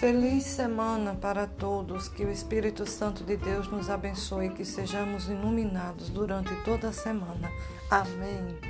Feliz semana para todos, que o Espírito Santo de Deus nos abençoe e que sejamos iluminados durante toda a semana. Amém.